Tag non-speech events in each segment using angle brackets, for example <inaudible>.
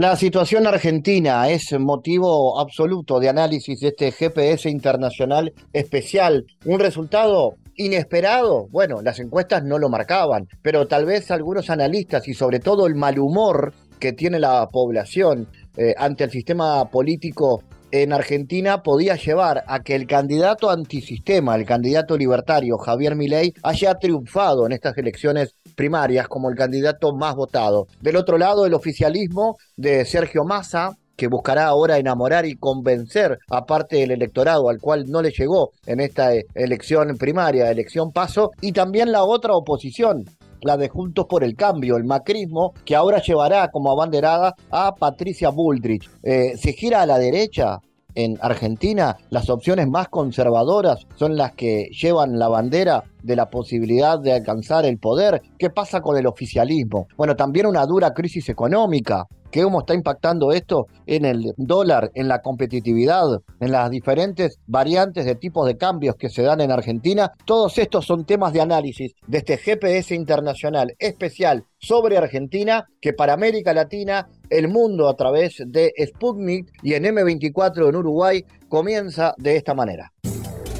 La situación argentina es motivo absoluto de análisis de este GPS internacional especial. Un resultado inesperado. Bueno, las encuestas no lo marcaban, pero tal vez algunos analistas y sobre todo el mal humor que tiene la población eh, ante el sistema político en Argentina podía llevar a que el candidato antisistema, el candidato libertario Javier Milei, haya triunfado en estas elecciones primarias como el candidato más votado. Del otro lado, el oficialismo de Sergio Massa, que buscará ahora enamorar y convencer a parte del electorado al cual no le llegó en esta elección primaria, elección paso, y también la otra oposición, la de Juntos por el Cambio, el macrismo, que ahora llevará como abanderada a Patricia Bullrich. Eh, ¿Se gira a la derecha? En Argentina, las opciones más conservadoras son las que llevan la bandera de la posibilidad de alcanzar el poder. ¿Qué pasa con el oficialismo? Bueno, también una dura crisis económica ¿Qué cómo está impactando esto en el dólar, en la competitividad, en las diferentes variantes de tipos de cambios que se dan en Argentina. Todos estos son temas de análisis de este GPS internacional especial sobre Argentina que para América Latina, el mundo a través de Sputnik y en M24 en Uruguay comienza de esta manera.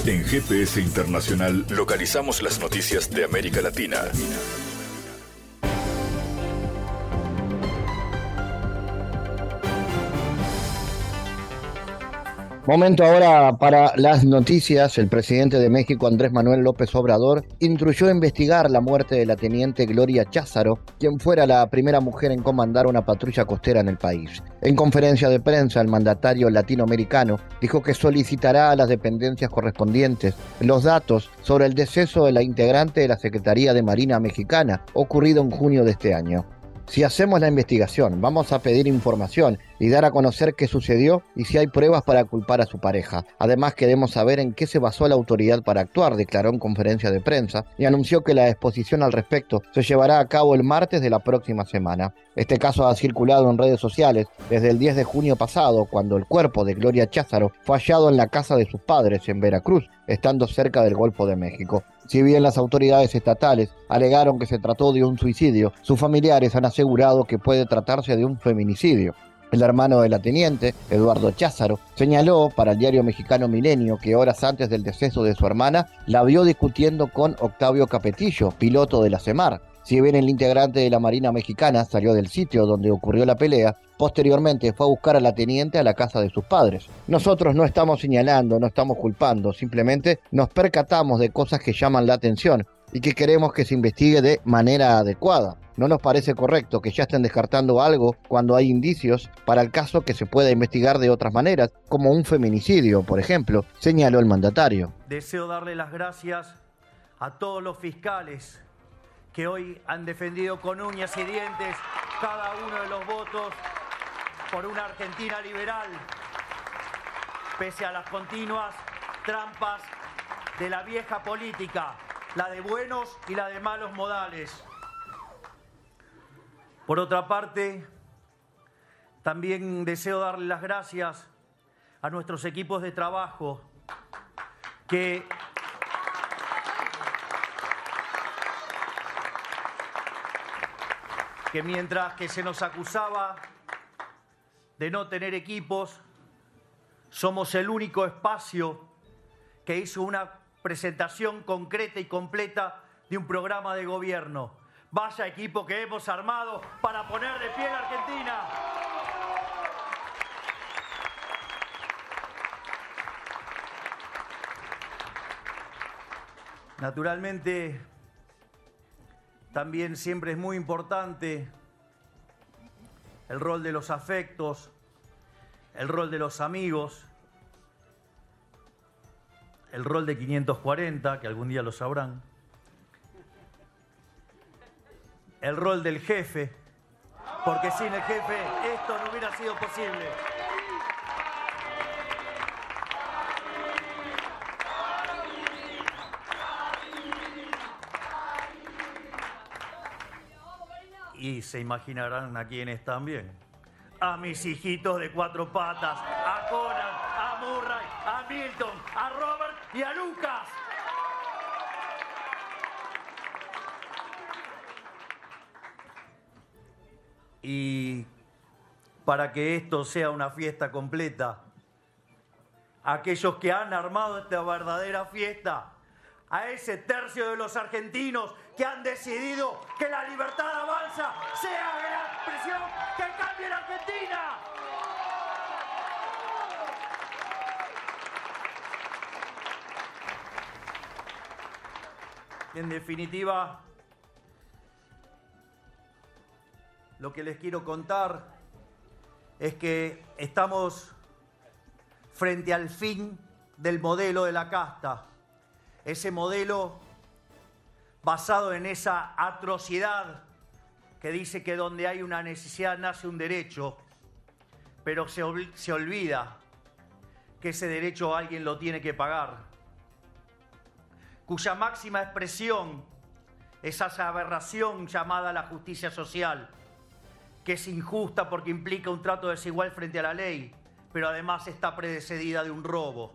En GPS Internacional localizamos las noticias de América Latina. Momento ahora para las noticias. El presidente de México, Andrés Manuel López Obrador, instruyó investigar la muerte de la teniente Gloria Cházaro, quien fuera la primera mujer en comandar una patrulla costera en el país. En conferencia de prensa, el mandatario latinoamericano dijo que solicitará a las dependencias correspondientes los datos sobre el deceso de la integrante de la Secretaría de Marina Mexicana, ocurrido en junio de este año. Si hacemos la investigación, vamos a pedir información y dar a conocer qué sucedió y si hay pruebas para culpar a su pareja. Además, queremos saber en qué se basó la autoridad para actuar, declaró en conferencia de prensa y anunció que la exposición al respecto se llevará a cabo el martes de la próxima semana. Este caso ha circulado en redes sociales desde el 10 de junio pasado, cuando el cuerpo de Gloria Cházaro fue hallado en la casa de sus padres en Veracruz, estando cerca del Golfo de México. Si bien las autoridades estatales alegaron que se trató de un suicidio, sus familiares han asegurado que puede tratarse de un feminicidio. El hermano de la teniente, Eduardo Cházaro, señaló para el diario mexicano Milenio que horas antes del deceso de su hermana la vio discutiendo con Octavio Capetillo, piloto de la CEMAR, si bien el integrante de la Marina Mexicana salió del sitio donde ocurrió la pelea, posteriormente fue a buscar a la teniente a la casa de sus padres. Nosotros no estamos señalando, no estamos culpando, simplemente nos percatamos de cosas que llaman la atención y que queremos que se investigue de manera adecuada. No nos parece correcto que ya estén descartando algo cuando hay indicios para el caso que se pueda investigar de otras maneras, como un feminicidio, por ejemplo, señaló el mandatario. Deseo darle las gracias a todos los fiscales que hoy han defendido con uñas y dientes cada uno de los votos por una Argentina liberal, pese a las continuas trampas de la vieja política, la de buenos y la de malos modales. Por otra parte, también deseo darle las gracias a nuestros equipos de trabajo que que mientras que se nos acusaba de no tener equipos, somos el único espacio que hizo una presentación concreta y completa de un programa de gobierno. Vaya equipo que hemos armado para poner de pie a Argentina. Naturalmente, también siempre es muy importante el rol de los afectos, el rol de los amigos, el rol de 540, que algún día lo sabrán, el rol del jefe. porque sin el jefe esto no hubiera sido posible. Y se imaginarán a quiénes también. A mis hijitos de cuatro patas, a Conan, a Murray, a Milton, a Robert y a Lucas. Y para que esto sea una fiesta completa, aquellos que han armado esta verdadera fiesta, a ese tercio de los argentinos que han decidido que la libertad avanza sea la expresión que cambie la Argentina. En definitiva, lo que les quiero contar es que estamos frente al fin del modelo de la casta. Ese modelo basado en esa atrocidad que dice que donde hay una necesidad nace un derecho, pero se, se olvida que ese derecho alguien lo tiene que pagar, cuya máxima expresión es esa aberración llamada la justicia social que es injusta porque implica un trato desigual frente a la ley, pero además está predecedida de un robo.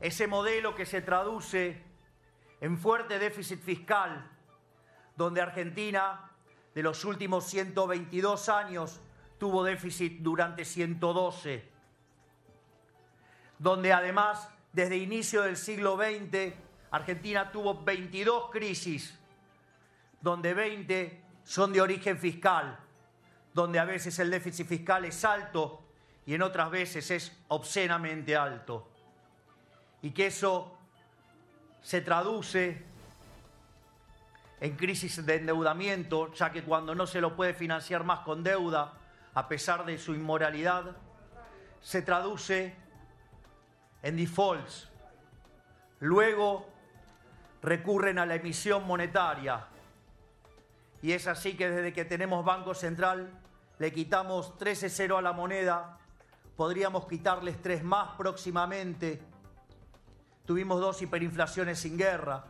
Ese modelo que se traduce en fuerte déficit fiscal, donde Argentina de los últimos 122 años tuvo déficit durante 112, donde además desde inicio del siglo XX Argentina tuvo 22 crisis, donde 20 son de origen fiscal, donde a veces el déficit fiscal es alto y en otras veces es obscenamente alto. Y que eso se traduce en crisis de endeudamiento, ya que cuando no se lo puede financiar más con deuda, a pesar de su inmoralidad, se traduce en defaults. Luego recurren a la emisión monetaria, y es así que desde que tenemos Banco Central le quitamos 13-0 a la moneda, podríamos quitarles tres más próximamente. Tuvimos dos hiperinflaciones sin guerra.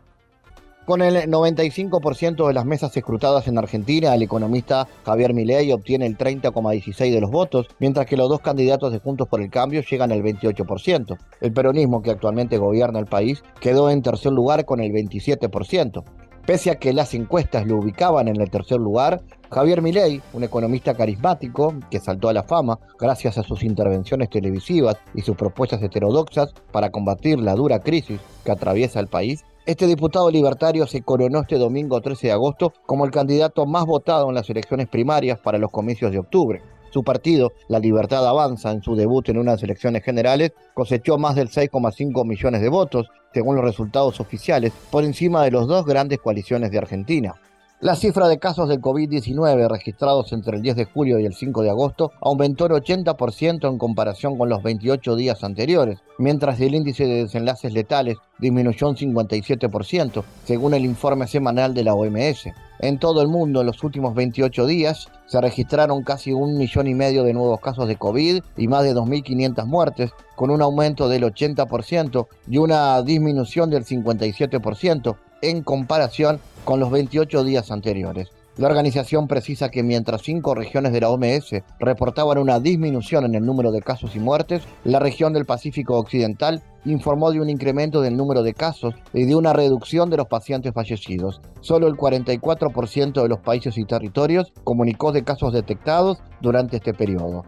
Con el 95% de las mesas escrutadas en Argentina, el economista Javier Milei obtiene el 30,16 de los votos, mientras que los dos candidatos de Juntos por el Cambio llegan al 28%. El peronismo, que actualmente gobierna el país, quedó en tercer lugar con el 27%. Pese a que las encuestas lo ubicaban en el tercer lugar, Javier Milei, un economista carismático que saltó a la fama gracias a sus intervenciones televisivas y sus propuestas heterodoxas para combatir la dura crisis que atraviesa el país, este diputado libertario se coronó este domingo 13 de agosto como el candidato más votado en las elecciones primarias para los comicios de octubre. Su partido, La Libertad Avanza, en su debut en unas elecciones generales, cosechó más del 6,5 millones de votos, según los resultados oficiales, por encima de las dos grandes coaliciones de Argentina. La cifra de casos del COVID-19 registrados entre el 10 de julio y el 5 de agosto aumentó el 80% en comparación con los 28 días anteriores, mientras el índice de desenlaces letales disminuyó un 57%, según el informe semanal de la OMS. En todo el mundo, en los últimos 28 días, se registraron casi un millón y medio de nuevos casos de COVID y más de 2.500 muertes, con un aumento del 80% y una disminución del 57% en comparación con los 28 días anteriores. La organización precisa que mientras cinco regiones de la OMS reportaban una disminución en el número de casos y muertes, la región del Pacífico Occidental informó de un incremento del número de casos y de una reducción de los pacientes fallecidos. Solo el 44% de los países y territorios comunicó de casos detectados durante este periodo.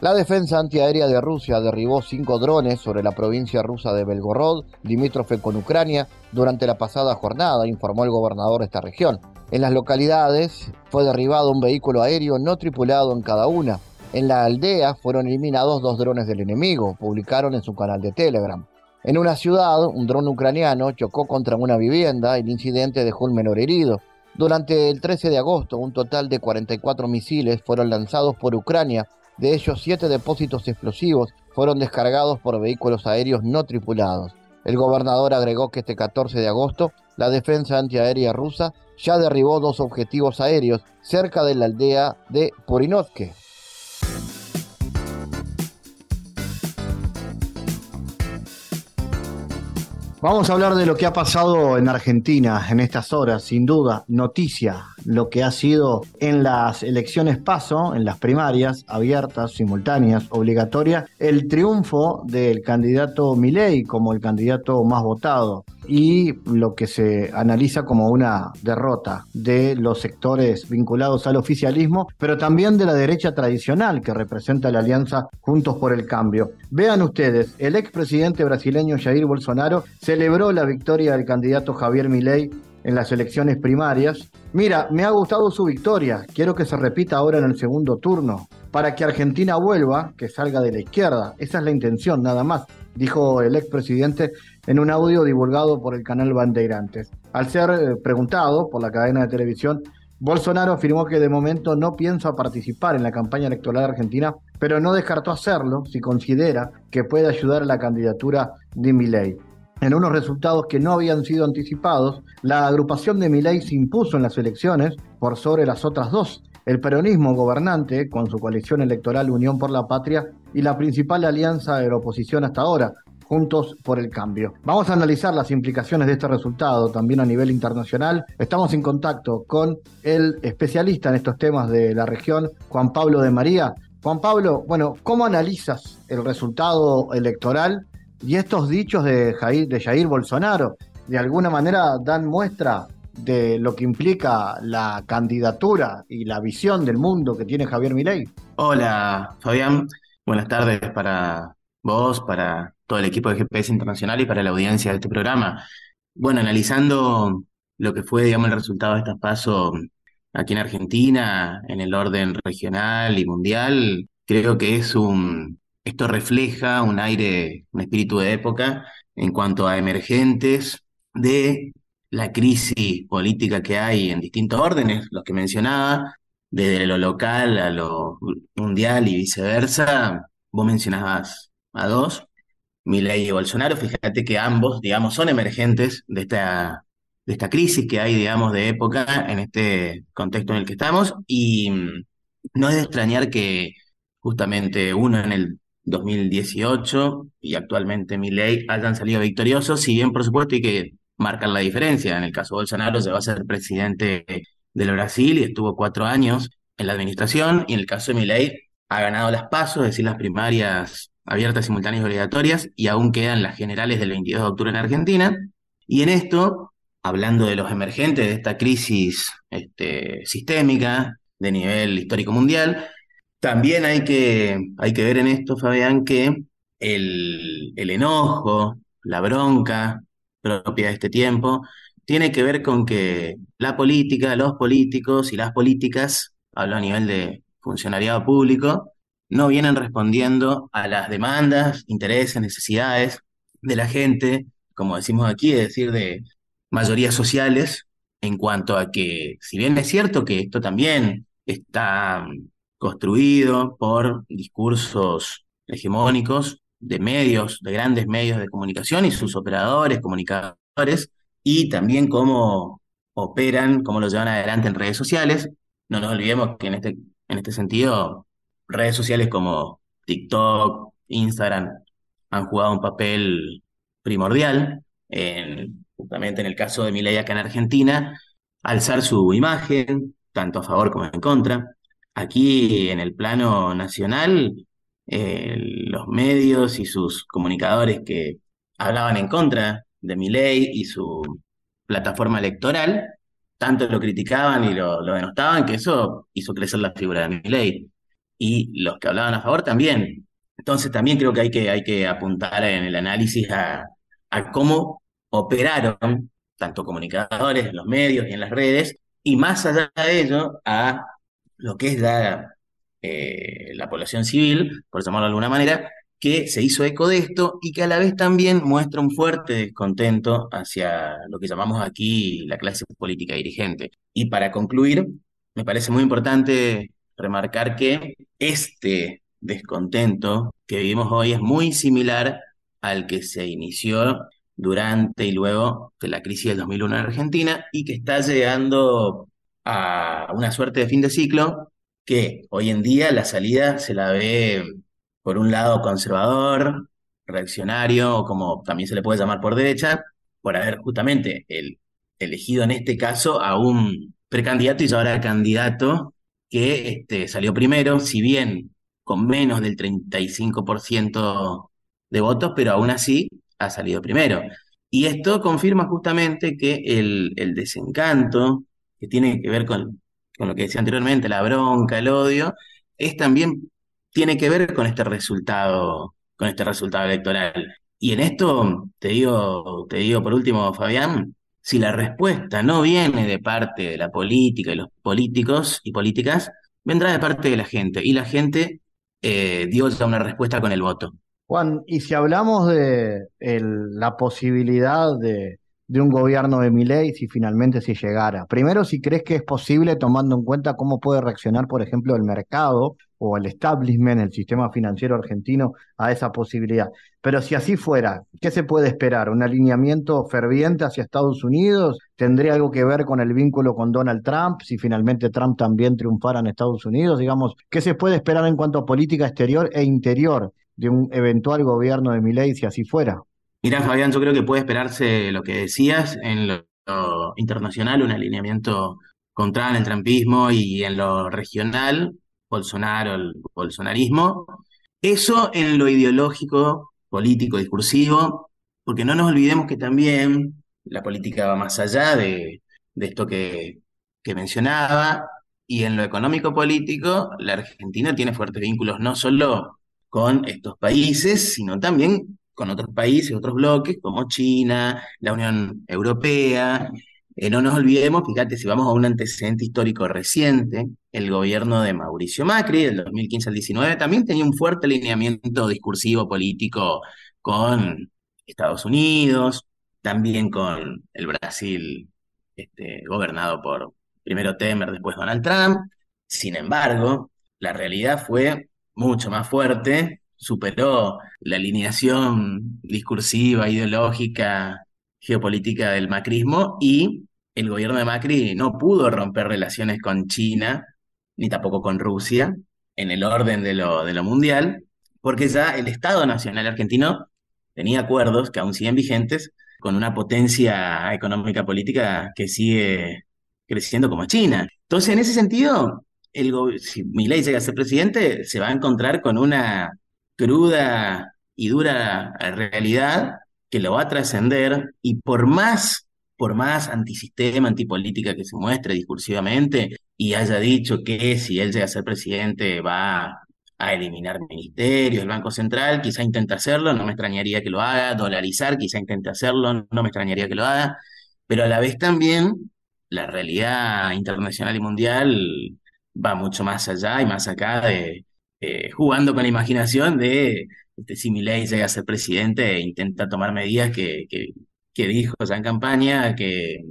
La defensa antiaérea de Rusia derribó cinco drones sobre la provincia rusa de Belgorod, limítrofe con Ucrania, durante la pasada jornada, informó el gobernador de esta región. En las localidades fue derribado un vehículo aéreo no tripulado en cada una. En la aldea fueron eliminados dos drones del enemigo, publicaron en su canal de Telegram. En una ciudad, un dron ucraniano chocó contra una vivienda, el incidente dejó un menor herido. Durante el 13 de agosto, un total de 44 misiles fueron lanzados por Ucrania de ellos, siete depósitos explosivos fueron descargados por vehículos aéreos no tripulados. El gobernador agregó que este 14 de agosto la defensa antiaérea rusa ya derribó dos objetivos aéreos cerca de la aldea de Porinovke. Vamos a hablar de lo que ha pasado en Argentina en estas horas, sin duda, noticia, lo que ha sido en las elecciones paso, en las primarias abiertas, simultáneas, obligatorias, el triunfo del candidato Milei como el candidato más votado y lo que se analiza como una derrota de los sectores vinculados al oficialismo, pero también de la derecha tradicional que representa la alianza Juntos por el Cambio. Vean ustedes, el expresidente brasileño Jair Bolsonaro celebró la victoria del candidato Javier Milei en las elecciones primarias. Mira, me ha gustado su victoria, quiero que se repita ahora en el segundo turno, para que Argentina vuelva, que salga de la izquierda. Esa es la intención, nada más, dijo el expresidente en un audio divulgado por el canal Bandeirantes. Al ser eh, preguntado por la cadena de televisión, Bolsonaro afirmó que de momento no piensa participar en la campaña electoral argentina, pero no descartó hacerlo si considera que puede ayudar a la candidatura de Milei. En unos resultados que no habían sido anticipados, la agrupación de Milei se impuso en las elecciones por sobre las otras dos. El peronismo gobernante, con su coalición electoral Unión por la Patria, y la principal alianza de la oposición hasta ahora, Juntos por el Cambio. Vamos a analizar las implicaciones de este resultado también a nivel internacional. Estamos en contacto con el especialista en estos temas de la región, Juan Pablo de María. Juan Pablo, bueno, ¿cómo analizas el resultado electoral y estos dichos de Jair, de Jair Bolsonaro? De alguna manera dan muestra de lo que implica la candidatura y la visión del mundo que tiene Javier Milei. Hola, Fabián. Buenas tardes para vos, para todo el equipo de GPS Internacional y para la audiencia de este programa. Bueno, analizando lo que fue, digamos, el resultado de estas pasos aquí en Argentina, en el orden regional y mundial, creo que es un, esto refleja un aire, un espíritu de época en cuanto a emergentes de la crisis política que hay en distintos órdenes, los que mencionaba, desde lo local a lo mundial y viceversa. Vos mencionabas a dos, Milei y Bolsonaro, fíjate que ambos, digamos, son emergentes de esta, de esta crisis que hay, digamos, de época en este contexto en el que estamos, y mm, no es de extrañar que justamente uno en el 2018 y actualmente Milei hayan salido victoriosos, si bien por supuesto hay que marcar la diferencia. En el caso de Bolsonaro se va a ser presidente del Brasil y estuvo cuatro años en la administración, y en el caso de Milei ha ganado las pasos, es decir, las primarias abiertas, simultáneas y obligatorias, y aún quedan las generales del 22 de octubre en Argentina. Y en esto, hablando de los emergentes de esta crisis este, sistémica de nivel histórico mundial, también hay que, hay que ver en esto, Fabián, que el, el enojo, la bronca propia de este tiempo, tiene que ver con que la política, los políticos y las políticas, hablo a nivel de funcionariado público, no vienen respondiendo a las demandas, intereses, necesidades de la gente, como decimos aquí, es decir, de mayorías sociales, en cuanto a que, si bien es cierto que esto también está construido por discursos hegemónicos de medios, de grandes medios de comunicación y sus operadores, comunicadores, y también cómo operan, cómo lo llevan adelante en redes sociales. No nos olvidemos que en este, en este sentido redes sociales como TikTok, Instagram han jugado un papel primordial, en, justamente en el caso de Milei acá en Argentina, alzar su imagen, tanto a favor como en contra. Aquí en el plano nacional, eh, los medios y sus comunicadores que hablaban en contra de Milei y su plataforma electoral, tanto lo criticaban y lo, lo denostaban que eso hizo crecer la figura de Milei y los que hablaban a favor también. Entonces también creo que hay que, hay que apuntar en el análisis a, cómo operaron tanto comunicadores los medios y en las redes, y más allá de ello, a lo que es la, eh, la población civil, por llamarlo de alguna manera, que se hizo eco de esto y que a la vez también muestra un fuerte descontento hacia lo que llamamos aquí la clase política dirigente. Y para concluir, me parece muy importante remarcar que este descontento que vivimos hoy es muy similar al que se inició durante y luego de la crisis del 2001 en Argentina y que está llegando a una suerte de fin de ciclo que hoy en día la salida se la ve por un lado conservador, reaccionario, o como también se le puede llamar por derecha, por haber justamente el, elegido en este caso a un precandidato y ahora candidato que este, salió primero, si bien con menos del 35% de votos, pero aún así ha salido primero. Y esto confirma justamente que el, el desencanto, que tiene que ver con, con lo que decía anteriormente, la bronca, el odio, es también tiene que ver con este resultado, con este resultado electoral. Y en esto te digo, te digo por último, Fabián, si la respuesta no viene de parte de la política y los políticos y políticas, vendrá de parte de la gente. Y la gente eh, dio ya una respuesta con el voto. Juan, y si hablamos de la posibilidad de, de un gobierno de Milei si finalmente se llegara. Primero, si crees que es posible tomando en cuenta cómo puede reaccionar, por ejemplo, el mercado o el establishment, el sistema financiero argentino a esa posibilidad. Pero si así fuera, ¿qué se puede esperar? ¿Un alineamiento ferviente hacia Estados Unidos? ¿Tendría algo que ver con el vínculo con Donald Trump? Si finalmente Trump también triunfara en Estados Unidos, digamos, ¿qué se puede esperar en cuanto a política exterior e interior de un eventual gobierno de Milei si así fuera? Mira, Fabián, yo creo que puede esperarse lo que decías en lo, internacional, un alineamiento contra el trampismo y en lo regional, Bolsonaro, el bolsonarismo. Eso en lo ideológico, político, discursivo, porque no nos olvidemos que también la política va más allá de, esto que, que mencionaba, y en lo económico-político, la Argentina tiene fuertes vínculos no solo con estos países, sino también con otros países, otros bloques, como China, la Unión Europea. Eh, no nos olvidemos, fíjate, si vamos a un antecedente histórico reciente, el gobierno de Mauricio Macri, del 2015 al 19, también tenía un fuerte alineamiento discursivo político con Estados Unidos, también con el Brasil este, gobernado por primero Temer, después Donald Trump. Sin embargo, la realidad fue mucho más fuerte superó la alineación discursiva, ideológica, geopolítica del macrismo y el gobierno de Macri no pudo romper relaciones con China ni tampoco con Rusia en el orden de lo, de lo mundial, porque ya el Estado Nacional argentino tenía acuerdos que aún siguen vigentes con una potencia económica política que sigue creciendo como China. Entonces, en ese sentido, el, si Milei llega a ser presidente, se va a encontrar con una cruda y dura realidad que lo va a trascender y por más, por más antisistema, antipolítica que se muestre discursivamente y haya dicho que si él llega a ser presidente va a eliminar ministerios, el Banco Central, quizá intente hacerlo, no me extrañaría que lo haga, dolarizar, quizá intente hacerlo, no me extrañaría que lo haga, pero a la vez también la realidad internacional y mundial va mucho más allá y más acá de, eh, jugando con la imaginación de este, si Milei llega a ser presidente e intenta tomar medidas que, que, dijo ya en campaña que,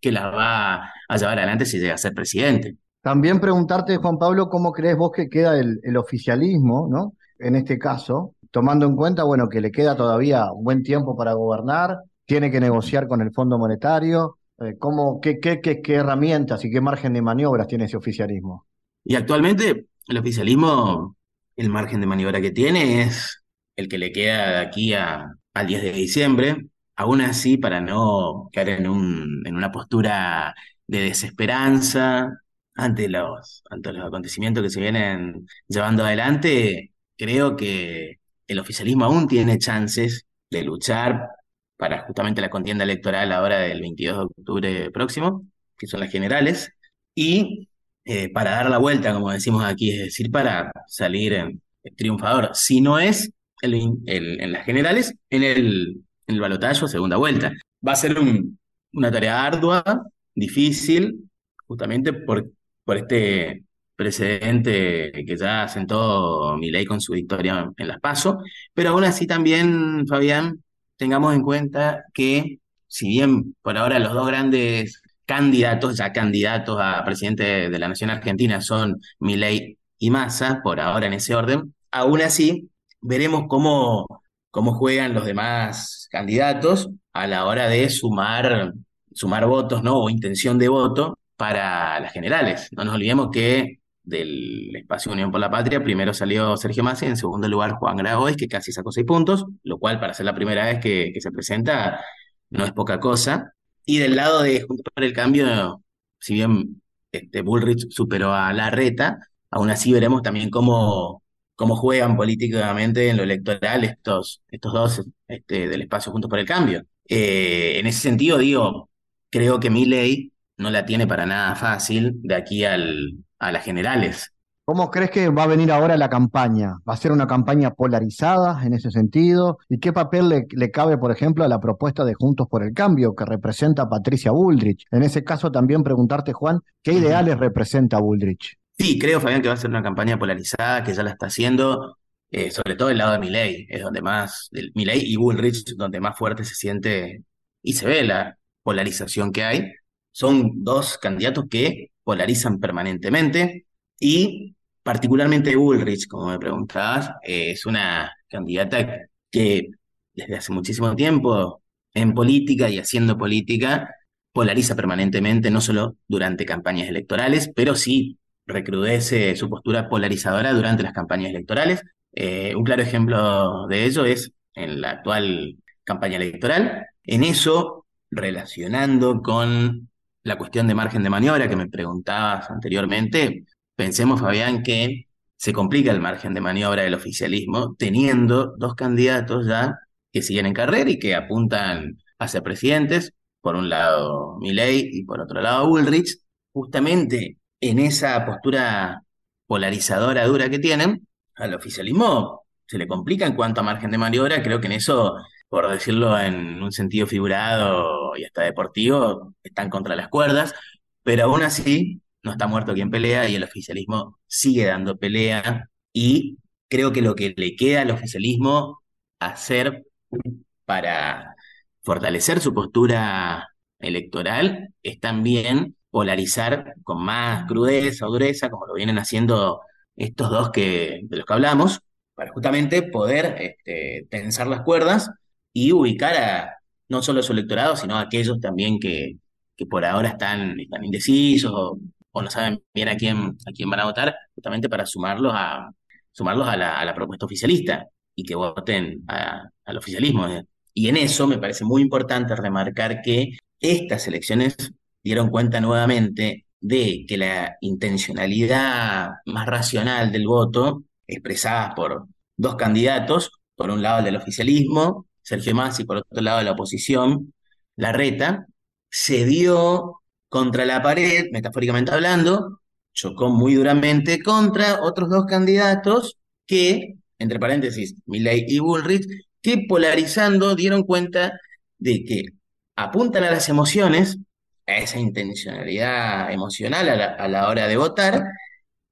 que las va a llevar adelante si llega a ser presidente. También preguntarte, Juan Pablo, ¿cómo crees vos que queda el, el oficialismo, ¿no? En este caso, tomando en cuenta, bueno, que le queda todavía un buen tiempo para gobernar, tiene que negociar con el Fondo Monetario, eh, ¿cómo, qué, qué, qué, qué herramientas y qué margen de maniobras tiene ese oficialismo? Y actualmente el oficialismo el margen de maniobra que tiene es el que le queda de aquí a, al 10 de diciembre. Aún así, para no caer en, un, en una postura de desesperanza ante los, ante los acontecimientos que se vienen llevando adelante, creo que el oficialismo aún tiene chances de luchar para justamente la contienda electoral ahora del 22 de octubre próximo, que son las generales, y eh, para dar la vuelta, como decimos aquí, es decir, para salir triunfador. Si no es en las generales, en el, en el balotaje segunda vuelta. Va a ser una tarea ardua, difícil, justamente por, por este precedente que ya sentó ley con su victoria en las PASO, pero aún así también, Fabián, tengamos en cuenta que si bien por ahora los dos grandes candidatos, ya candidatos a presidente de la Nación Argentina son Milei y Massa, por ahora en ese orden. Aún así, veremos cómo, cómo juegan los demás candidatos, a la hora de sumar, sumar votos, ¿no? O intención de voto para las generales. No nos olvidemos que del espacio Unión por la Patria, primero salió Sergio Massa y en segundo lugar Juan Grabois, que casi sacó seis puntos, lo cual para ser la primera vez que, se presenta no es poca cosa. Y del lado de Juntos por el Cambio, si bien este, Bullrich superó a Larreta, aún así veremos también cómo, cómo juegan políticamente en lo electoral estos, estos dos este, del espacio Juntos por el Cambio. Eh, en ese sentido, digo, creo que mi ley no la tiene para nada fácil de aquí al, a las generales. ¿Cómo crees que va a venir ahora la campaña? ¿Va a ser una campaña polarizada en ese sentido? ¿Y qué papel le, cabe, por ejemplo, a la propuesta de Juntos por el Cambio que representa a Patricia Bullrich? En ese caso también preguntarte, Juan, ¿qué ideales representa Bullrich? Sí, creo, Fabián, que va a ser una campaña polarizada, que ya la está haciendo, eh, sobre todo el lado de Milei, es donde más, Milei y Bullrich, donde más fuerte se siente y se ve la polarización que hay. Son dos candidatos que polarizan permanentemente y particularmente Bullrich, como me preguntabas, es una candidata que desde hace muchísimo tiempo en política y haciendo política polariza permanentemente, no solo durante campañas electorales, pero sí recrudece su postura polarizadora durante las campañas electorales. Eh, un claro ejemplo de ello es en la actual campaña electoral. En eso, relacionando con la cuestión de margen de maniobra que me preguntabas anteriormente, pensemos, Fabián, que se complica el margen de maniobra del oficialismo teniendo dos candidatos ya que siguen en carrera y que apuntan a ser presidentes, por un lado Milei y por otro lado Ulrich, justamente en esa postura polarizadora dura que tienen, al oficialismo se le complica en cuanto a margen de maniobra, creo que en eso por decirlo en un sentido figurado y hasta deportivo, están contra las cuerdas, pero aún así no está muerto quien pelea y el oficialismo sigue dando pelea. Y creo que lo que le queda al oficialismo hacer para fortalecer su postura electoral es también polarizar con más crudeza o dureza, como lo vienen haciendo estos dos que, de los que hablamos, para justamente poder este, tensar las cuerdas y ubicar a no solo su electorado, sino a aquellos también que, que por ahora están, están indecisos o, no saben bien a quién, a quién van a votar, justamente para sumarlos a, sumarlos a la, a la propuesta oficialista y que voten al oficialismo. Y en eso me parece muy importante remarcar que estas elecciones dieron cuenta nuevamente de que la intencionalidad más racional del voto, expresada por dos candidatos, por un lado el del oficialismo Sergio Massa y por otro lado la oposición, la reta, se dio contra la pared, metafóricamente hablando, chocó muy duramente contra otros dos candidatos que, entre paréntesis, Milley y Bullrich, que polarizando dieron cuenta de que apuntan a las emociones, a esa intencionalidad emocional a la, hora de votar,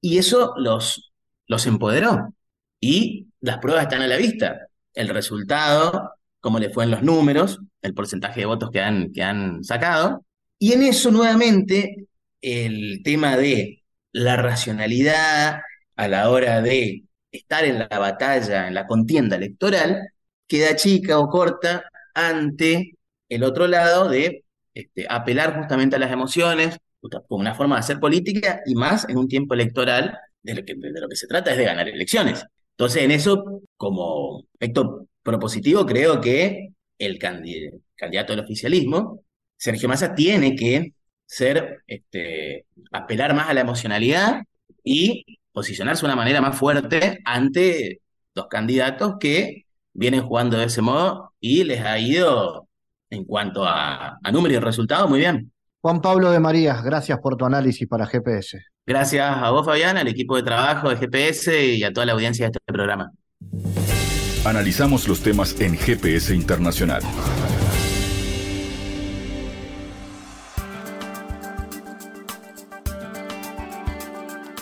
y eso los, los empoderó. Y las pruebas están a la vista. El resultado cómo le fue en los números, el porcentaje de votos que han, que han sacado. Y en eso nuevamente el tema de la racionalidad a la hora de estar en la batalla, en la contienda electoral, queda chica o corta ante el otro lado de este, apelar justamente a las emociones, como una forma de hacer política y más en un tiempo electoral de lo que, de lo que se trata es de ganar elecciones. Entonces, en eso, como efecto propositivo, creo que el candidato del oficialismo, Sergio Massa, tiene que ser, este, apelar más a la emocionalidad y posicionarse de una manera más fuerte ante los candidatos que vienen jugando de ese modo y les ha ido en cuanto a, a números y resultados muy bien. Juan Pablo de María, gracias por tu análisis para GPS. Gracias a vos, Fabián, al equipo de trabajo de GPS y a toda la audiencia de este programa. Analizamos los temas en GPS Internacional.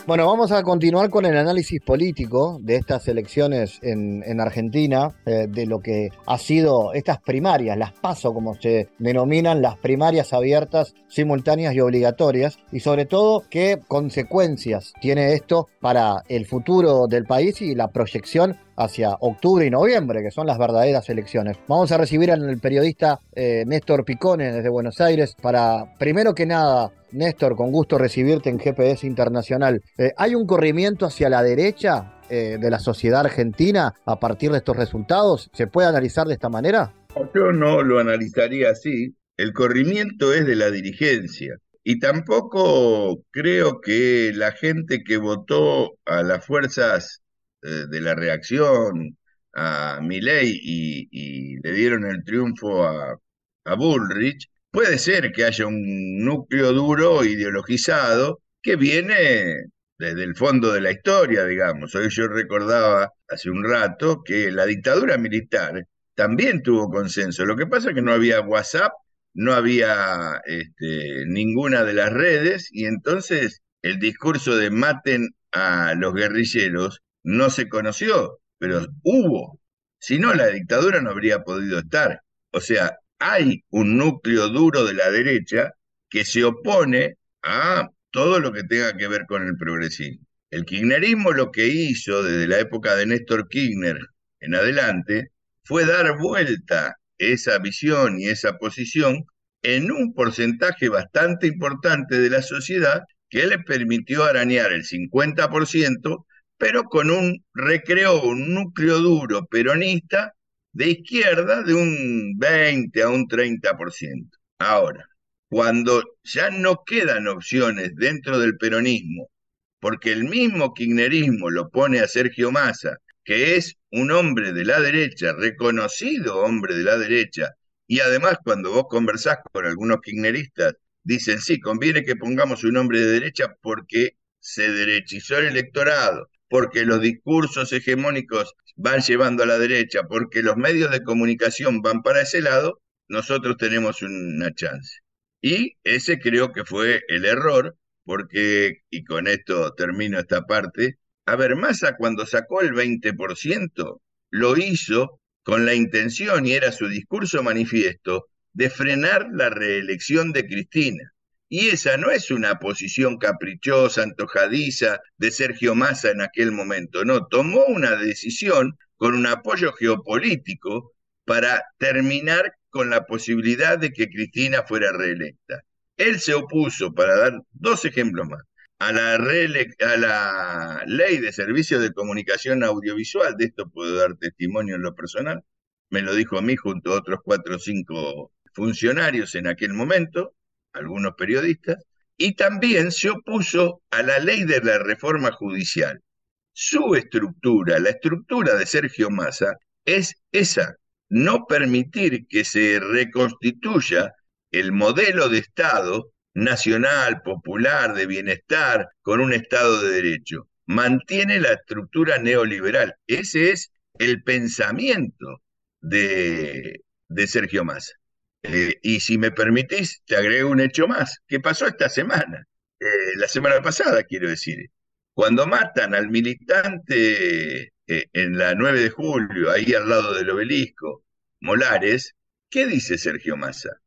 Bueno, vamos a continuar con el análisis político de estas elecciones en, Argentina, eh, de lo que ha sido estas primarias, las PASO como se denominan, las primarias abiertas, simultáneas y obligatorias, y sobre todo qué consecuencias tiene esto para el futuro del país y la proyección hacia octubre y noviembre, que son las verdaderas elecciones. Vamos a recibir al periodista eh, Néstor Picone desde Buenos Aires para, primero que nada, Néstor, con gusto recibirte en GPS Internacional. Eh, ¿Hay un corrimiento hacia la derecha eh, de la sociedad argentina a partir de estos resultados? ¿Se puede analizar de esta manera? Yo no lo analizaría así. El corrimiento es de la dirigencia. Y tampoco creo que la gente que votó a las fuerzas eh, de la reacción a Milley y, le dieron el triunfo a, a Bullrich, Puede ser que haya un núcleo duro ideologizado que viene desde el fondo de la historia, digamos. Hoy yo recordaba hace un rato que la dictadura militar también tuvo consenso. Lo que pasa es que no había WhatsApp, no había este, ninguna de las redes y entonces el discurso de maten a los guerrilleros no se conoció, pero hubo. Si no, la dictadura no habría podido estar. O sea, hay un núcleo duro de la derecha que se opone a todo lo que tenga que ver con el progresismo. El kirchnerismo lo que hizo desde la época de Néstor Kirchner en adelante fue dar vuelta esa visión y esa posición en un porcentaje bastante importante de la sociedad que le permitió arañar el 50%, pero con un recreó un núcleo duro peronista de izquierda de un 20 a un 30%. Ahora, cuando ya no quedan opciones dentro del peronismo, porque el mismo kirchnerismo lo pone a Sergio Massa, que es un hombre de la derecha, reconocido hombre de la derecha, y además cuando vos conversás con algunos kirchneristas, dicen, sí, conviene que pongamos un hombre de derecha porque se derechizó el electorado, porque los discursos hegemónicos van llevando a la derecha, porque los medios de comunicación van para ese lado, nosotros tenemos una chance. Y ese creo que fue el error, porque, y con esto termino esta parte, a ver, Massa cuando sacó el 20%, lo hizo con la intención, y era su discurso manifiesto, de frenar la reelección de Cristina. Y esa no es una posición caprichosa, antojadiza de Sergio Massa en aquel momento, no, tomó una decisión con un apoyo geopolítico para terminar con la posibilidad de que Cristina fuera reelecta. Él se opuso, para dar dos ejemplos más, a la, a la ley de servicios de comunicación audiovisual, de esto puedo dar testimonio en lo personal, me lo dijo a mí junto a otros cuatro o cinco funcionarios en aquel momento, algunos periodistas, y también se opuso a la ley de la reforma judicial. Su estructura, la estructura de Sergio Massa, es esa, no permitir que se reconstituya el modelo de Estado nacional, popular, de bienestar, con un Estado de Derecho. Mantiene la estructura neoliberal. Ese es el pensamiento de, de Sergio Massa. Y si me permitís, te agrego un hecho más, que pasó esta semana, eh, la semana pasada, quiero decir. Cuando matan al militante eh, en la 9 de julio, ahí al lado del obelisco, Molares, ¿qué dice Sergio Massa?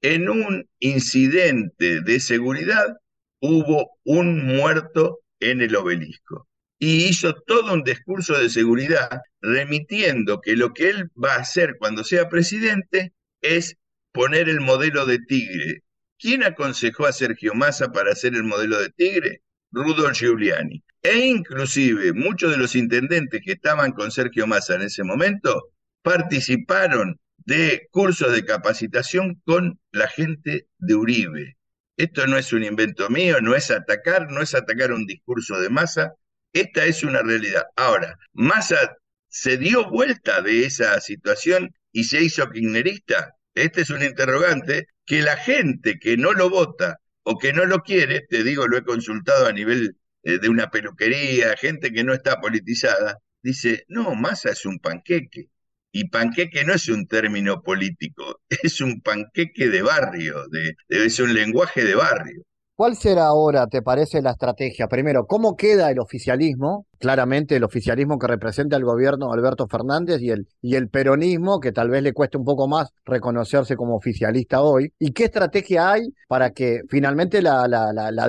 En un incidente de seguridad hubo un muerto en el obelisco y hizo todo un discurso de seguridad remitiendo que lo que él va a hacer cuando sea presidente es poner el modelo de Tigre. ¿Quién aconsejó a Sergio Massa para hacer el modelo de Tigre? Rudolf Giuliani. E inclusive muchos de los intendentes que estaban con Sergio Massa en ese momento participaron de cursos de capacitación con la gente de Uribe. Esto no es un invento mío, no es atacar, no es atacar un discurso de Massa, esta es una realidad. Ahora, Massa se dio vuelta de esa situación y se hizo kirchnerista este es un interrogante que la gente que no lo vota o que no lo quiere, te digo, lo he consultado a nivel eh, de una peluquería, gente que no está politizada, dice, no, masa es un panqueque. Y panqueque no es un término político, <laughs> es un panqueque de barrio, de, es un lenguaje de barrio. ¿Cuál será ahora, te parece, la estrategia? Primero, ¿cómo queda el oficialismo? Claramente el oficialismo que representa el gobierno de Alberto Fernández y el, peronismo, que tal vez le cueste un poco más reconocerse como oficialista hoy. ¿Y qué estrategia hay para que finalmente la,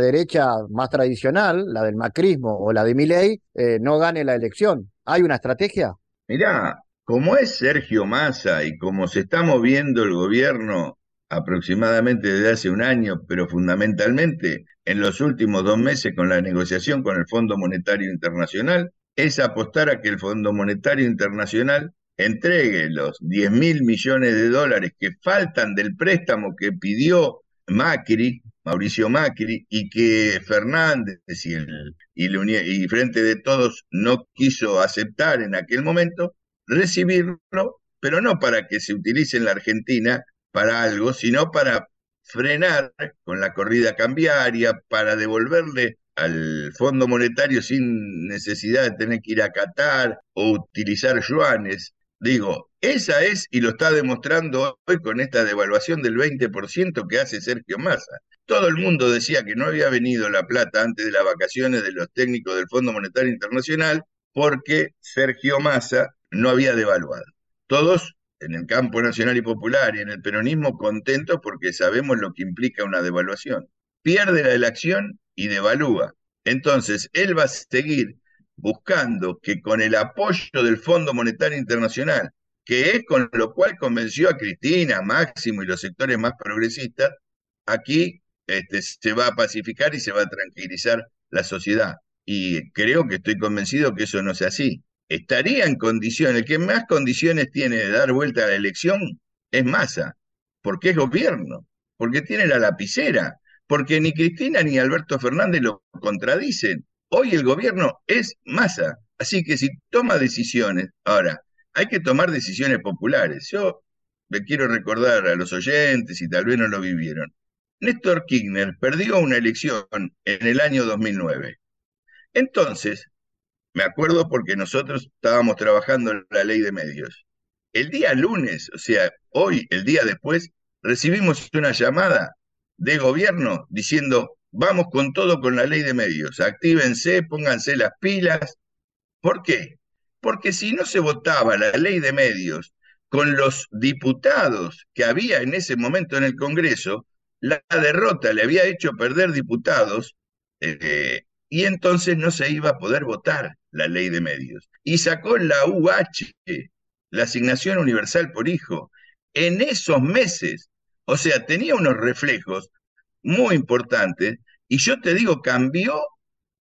derecha más tradicional, la del macrismo o la de Milei, eh, no gane la elección? ¿Hay una estrategia? Mirá, como es Sergio Massa y como se está moviendo el gobierno aproximadamente desde hace un año, pero fundamentalmente en los últimos dos meses con la negociación con el Fondo Monetario Internacional, es apostar a que el Fondo Monetario Internacional entregue los 10 mil millones de dólares que faltan del préstamo que pidió Macri, Mauricio Macri, y que Fernández y, el, y, y Frente de Todos no quiso aceptar en aquel momento, recibirlo, pero no para que se utilice en la Argentina para algo, sino para frenar con la corrida cambiaria, para devolverle al Fondo Monetario sin necesidad de tener que ir a Qatar o utilizar yuanes. Digo, esa es, y lo está demostrando hoy con esta devaluación del 20% que hace Sergio Massa. Todo el mundo decía que no había venido la plata antes de las vacaciones de los técnicos del Fondo Monetario Internacional porque Sergio Massa no había devaluado. Todos en el campo nacional y popular y en el peronismo contentos porque sabemos lo que implica una devaluación. Pierde la elección y devalúa. Entonces, él va a seguir buscando que con el apoyo del Fondo Monetario Internacional, que es con lo cual convenció a Cristina, Máximo y los sectores más progresistas, aquí este, se va a pacificar y se va a tranquilizar la sociedad. Y creo que estoy convencido que eso no sea así estaría en condiciones, el que más condiciones tiene de dar vuelta a la elección es Massa, porque es gobierno, porque tiene la lapicera, porque ni Cristina ni Alberto Fernández lo contradicen. Hoy el gobierno es Massa, así que si toma decisiones, ahora, hay que tomar decisiones populares. Yo le quiero recordar a los oyentes, y tal vez no lo vivieron. Néstor Kirchner perdió una elección en el año 2009. Entonces, me acuerdo porque nosotros estábamos trabajando en la ley de medios. El día lunes, o sea, hoy, el día después, recibimos una llamada de gobierno diciendo, vamos con todo con la ley de medios, actívense, pónganse las pilas. ¿Por qué? Porque si no se votaba la ley de medios con los diputados que había en ese momento en el Congreso, la derrota le había hecho perder diputados eh, y entonces no se iba a poder votar la ley de medios. Y sacó la UH, la asignación universal por hijo, en esos meses. O sea, tenía unos reflejos muy importantes y yo te digo, cambió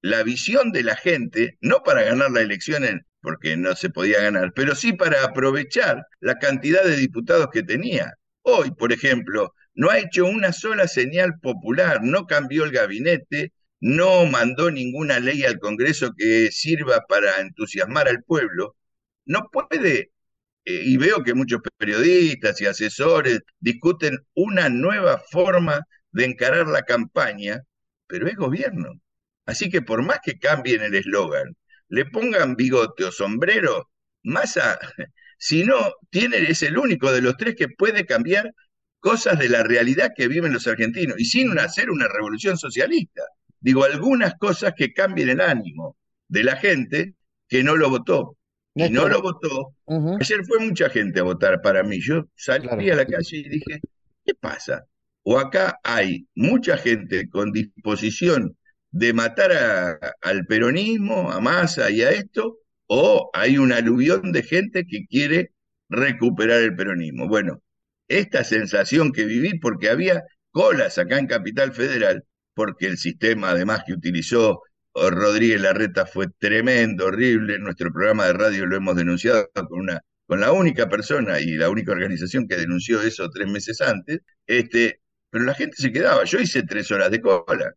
la visión de la gente, no para ganar la elección porque no se podía ganar, pero sí para aprovechar la cantidad de diputados que tenía. Hoy, por ejemplo, no ha hecho una sola señal popular, no cambió el gabinete, no mandó ninguna ley al Congreso que sirva para entusiasmar al pueblo, no puede, eh, y veo que muchos periodistas y asesores discuten una nueva forma de encarar la campaña, pero es gobierno. Así que por más que cambien el eslogan, le pongan bigote o sombrero, Massa, <laughs> si no, tiene, es el único de los tres que puede cambiar cosas de la realidad que viven los argentinos, y sin hacer una revolución socialista digo, algunas cosas que cambien el ánimo de la gente que no lo votó. Y no lo votó. Ayer fue mucha gente a votar para mí. Yo salí a la calle y dije, ¿qué pasa? O acá hay mucha gente con disposición de matar al peronismo, a Massa y a esto, o hay un aluvión de gente que quiere recuperar el peronismo. Bueno, esta sensación que viví, porque había colas acá en Capital Federal, porque el sistema además que utilizó Rodríguez Larreta fue tremendo, horrible. En nuestro programa de radio lo hemos denunciado con una con la única persona y la única organización que denunció eso tres meses antes, este, pero la gente se quedaba. Yo hice tres horas de cola.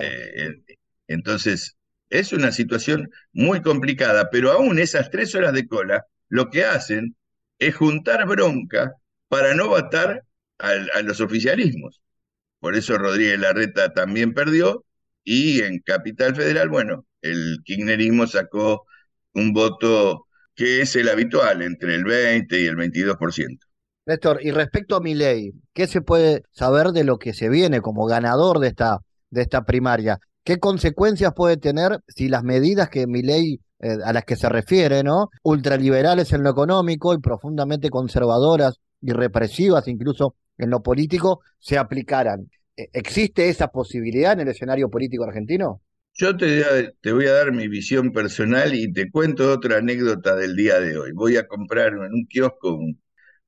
Eh, entonces, es una situación muy complicada, pero aún esas tres horas de cola lo que hacen es juntar bronca para no votar a los oficialismos. Por eso Rodríguez Larreta también perdió. Y en Capital Federal, bueno, el kirchnerismo sacó un voto que es el habitual, entre el 20 y el 22%. Néstor, y respecto a mi ley, ¿qué se puede saber de lo que se viene como ganador de esta de esta primaria. ¿Qué consecuencias puede tener si las medidas que mi ley eh, a las que se refiere, ¿no? Ultraliberales en lo económico y profundamente conservadoras y represivas incluso en lo político se aplicaran. ¿E-, ¿Existe esa posibilidad en el escenario político argentino? Yo te, voy a dar mi visión personal y te cuento otra anécdota del día de hoy. Voy a comprar en un kiosco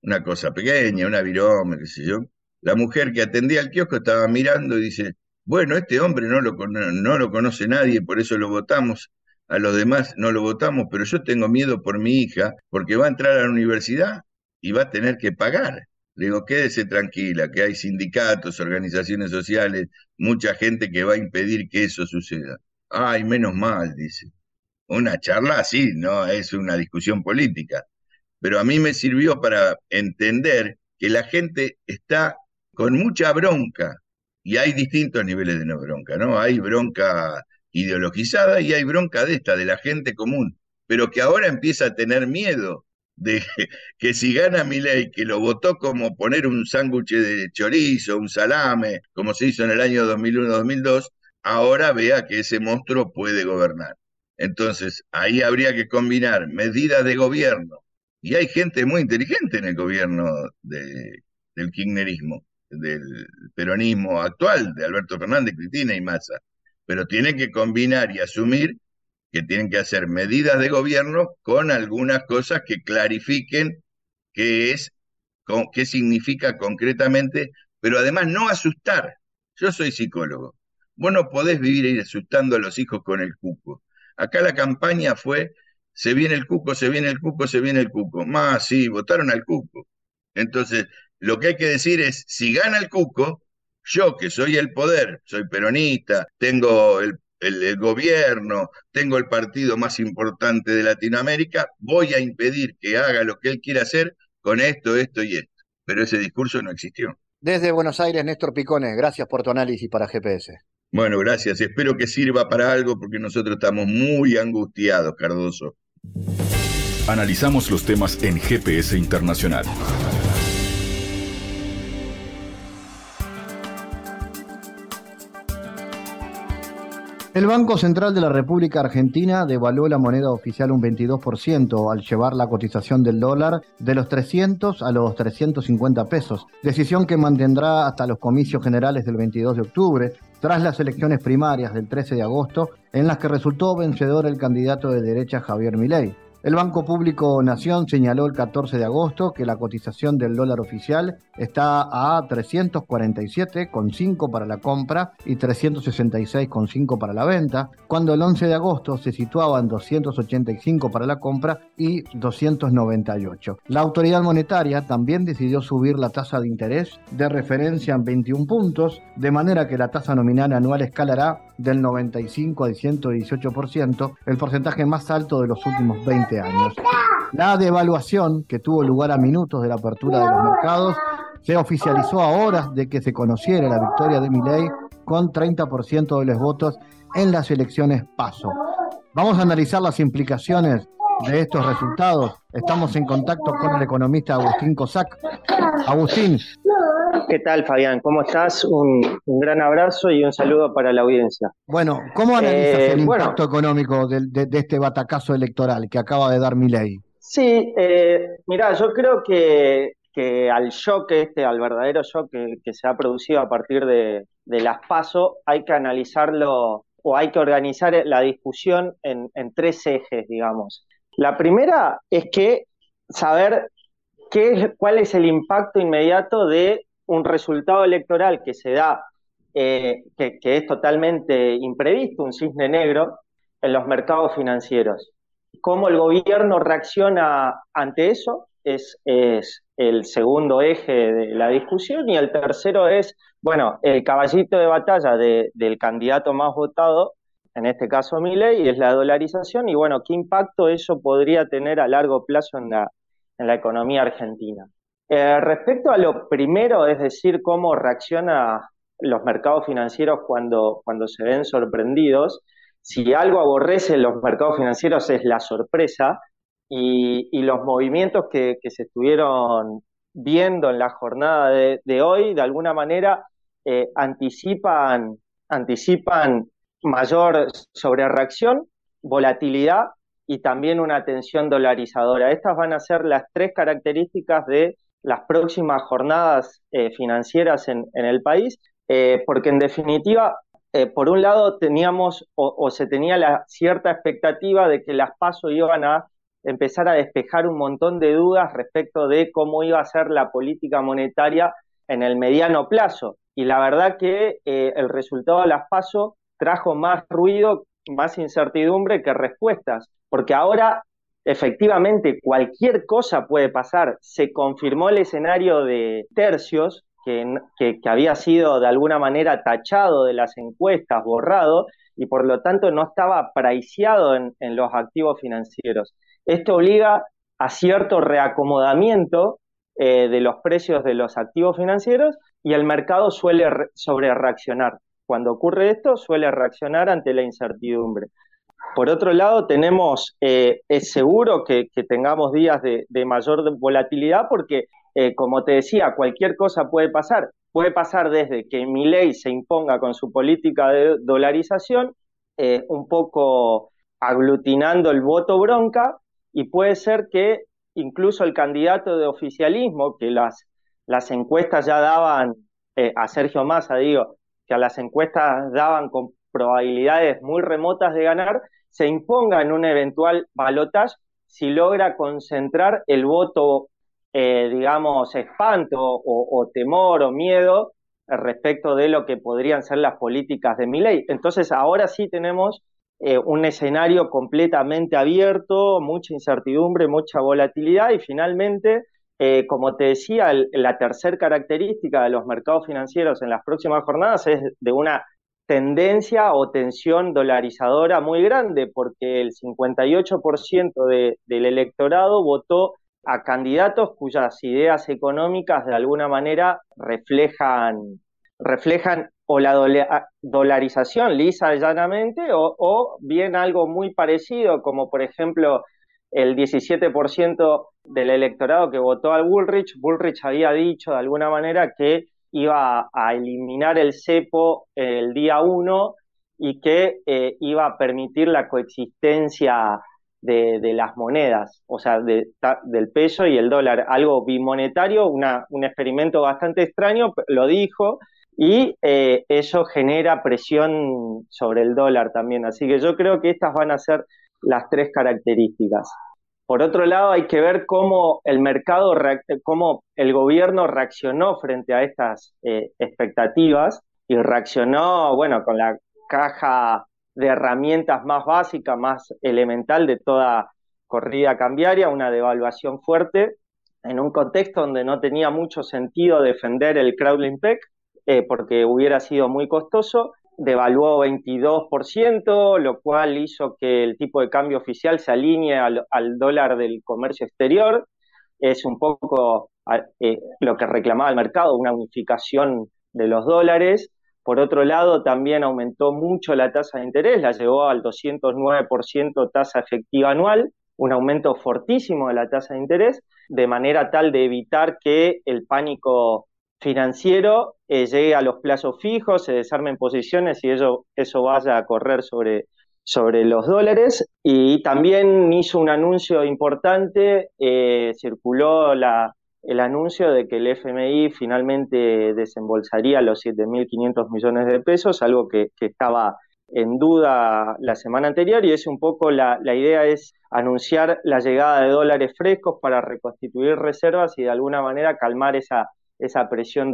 una cosa pequeña, una virome, qué sé yo. La mujer que atendía al kiosco estaba mirando y dice, bueno, este hombre no lo conoce nadie, por eso lo votamos. A los demás no lo votamos, pero yo tengo miedo por mi hija porque va a entrar a la universidad y va a tener que pagar. Le digo, quédese tranquila, que hay sindicatos, organizaciones sociales, mucha gente que va a impedir que eso suceda. Ay, menos mal, dice. Una charla así, no es una discusión política. Pero a mí me sirvió para entender que la gente está con mucha bronca. Y hay distintos niveles de no bronca, ¿no? Hay bronca ideologizada y hay bronca de esta, de la gente común, pero que ahora empieza a tener miedo de <laughs> que si gana mi ley, que lo votó como poner un sándwich de chorizo, un salame, como se hizo en el año 2001-2002, ahora vea que ese monstruo puede gobernar. Entonces, ahí habría que combinar medidas de gobierno. Y hay gente muy inteligente en el gobierno de, del kirchnerismo, del peronismo actual, de Alberto Fernández, Cristina y Massa. Pero tienen que combinar y asumir que tienen que hacer medidas de gobierno con algunas cosas que clarifiquen qué es, qué significa concretamente, pero además no asustar. Yo soy psicólogo. Vos no podés vivir asustando a los hijos con el cuco. Acá la campaña fue, se viene el cuco, se viene el cuco, se viene el cuco. Más, sí, votaron al cuco. Entonces, lo que hay que decir es, si gana el cuco, yo que soy el poder, soy peronista, tengo el el, gobierno, tengo el partido más importante de Latinoamérica, voy a impedir que haga lo que él quiera hacer con esto, esto y esto. Pero ese discurso no existió. Desde Buenos Aires, Néstor Picones, gracias por tu análisis para GPS. Bueno, gracias. Espero que sirva para algo porque nosotros estamos muy angustiados, Cardoso. Analizamos los temas en GPS Internacional. El Banco Central de la República Argentina devaluó la moneda oficial un 22% al llevar la cotización del dólar de los 300 a los 350 pesos, decisión que mantendrá hasta los comicios generales del 22 de octubre, tras las elecciones primarias del 13 de agosto, en las que resultó vencedor el candidato de derecha Javier Milei. El Banco Público Nación señaló el 14 de agosto que la cotización del dólar oficial está a 347,5 para la compra y 366,5 para la venta, cuando el 11 de agosto se situaba en 285 para la compra y 298. La autoridad monetaria también decidió subir la tasa de interés de referencia en 21 puntos, de manera que la tasa nominal anual escalará del 95 al 118%, el porcentaje más alto de los últimos 20 años. La devaluación, que tuvo lugar a minutos de la apertura de los mercados, se oficializó a horas de que se conociera la victoria de Milei con 30% de los votos en las elecciones PASO. Vamos a analizar las implicaciones de estos resultados. Estamos en contacto con el economista Agustín Cosac. Agustín, ¿Qué tal, Fabián? ¿Cómo estás? Un, gran abrazo y un saludo para la audiencia. Bueno, ¿cómo analizas eh, el impacto económico de, este batacazo electoral que acaba de dar mi ley? Sí, eh, mira, yo creo que, al shock este, al verdadero shock que, se ha producido a partir de, las PASO, hay que analizarlo o hay que organizar la discusión en, tres ejes, digamos. La primera es que saber qué cuál es el impacto inmediato de un resultado electoral que se da, eh, que, es totalmente imprevisto, un cisne negro, en los mercados financieros. ¿Cómo el gobierno reacciona ante eso? Es, es el segundo eje de la discusión y el tercero es, bueno, el caballito de batalla del candidato más votado, en este caso Milei, es la dolarización y bueno, ¿qué impacto eso podría tener a largo plazo en la, economía argentina? Eh, respecto a lo primero, es decir, cómo reaccionan los mercados financieros cuando, se ven sorprendidos, si algo aborrece los mercados financieros es la sorpresa y, los movimientos que, se estuvieron viendo en la jornada de, hoy, de alguna manera, eh, anticipan anticipan mayor sobrereacción, volatilidad y también una tensión dolarizadora. Estas van a ser las tres características de las próximas jornadas eh, financieras en, el país, eh, porque en definitiva, eh, por un lado teníamos o, se tenía la cierta expectativa de que las pasos iban a empezar a despejar un montón de dudas respecto de cómo iba a ser la política monetaria en el mediano plazo. Y la verdad que el resultado de las pasos trajo más ruido, más incertidumbre que respuestas, porque ahora efectivamente cualquier cosa puede pasar. Se confirmó el escenario de tercios, que, había sido de alguna manera tachado de las encuestas, borrado, y por lo tanto no estaba praiciado en, los activos financieros. Esto obliga a cierto reacomodamiento eh, de los precios de los activos financieros y el mercado suele sobre reaccionar. Cuando ocurre esto, suele reaccionar ante la incertidumbre. Por otro lado, tenemos, eh, es seguro que, tengamos días de, mayor volatilidad porque, eh, como te decía, cualquier cosa puede pasar. Puede pasar desde que mi ley se imponga con su política de dolarización, eh, un poco aglutinando el voto bronca, y puede ser que incluso el candidato de oficialismo, que las, las encuestas ya daban, a Sergio Massa, digo, que a las encuestas daban con probabilidades muy remotas de ganar, se imponga en un eventual balotaje si logra concentrar el voto, eh, digamos, espanto o, temor o miedo respecto de lo que podrían ser las políticas de mi ley. Entonces ahora sí tenemos eh, un escenario completamente abierto, mucha incertidumbre, mucha volatilidad y finalmente, eh, como te decía, la tercera característica de los mercados financieros en las próximas jornadas es de una tendencia o tensión dolarizadora muy grande, porque el 58% de, del electorado votó a candidatos cuyas ideas económicas de alguna manera reflejan, reflejan o la dolarización lisa y llanamente o bien algo muy parecido, como por ejemplo el 17% del electorado que votó al Bullrich. Bullrich había dicho de alguna manera que iba a eliminar el cepo el día 1 y que eh, iba a permitir la coexistencia de, las monedas, o sea, del peso y el dólar, algo bimonetario, una, un experimento bastante extraño, lo dijo, y eh, eso genera presión sobre el dólar también. Así que yo creo que estas van a ser las tres características. Por otro lado, hay que ver cómo el mercado, cómo el gobierno reaccionó frente a estas eh, expectativas y reaccionó, bueno, con la caja de herramientas más básica, más elemental de toda corrida cambiaria, una devaluación fuerte, en un contexto donde no tenía mucho sentido defender el Crowdling PEC, eh, porque hubiera sido muy costoso, devaluó 22%, lo cual hizo que el tipo de cambio oficial se alinee al, dólar del comercio exterior. Es un poco eh, lo que reclamaba el mercado, una unificación de los dólares. Por otro lado, también aumentó mucho la tasa de interés, la llevó al 209% tasa efectiva anual, un aumento fortísimo de la tasa de interés, de manera tal de evitar que el pánico financiero eh, llegue a los plazos fijos, se desarmen posiciones y eso, eso vaya a correr sobre, sobre los dólares. Y también hizo un anuncio importante, eh, circuló la, el anuncio de que el FMI finalmente desembolsaría los 7.500 millones de pesos, algo que, estaba en duda la semana anterior y es un poco la, la idea es anunciar la llegada de dólares frescos para reconstituir reservas y de alguna manera calmar esa esa presión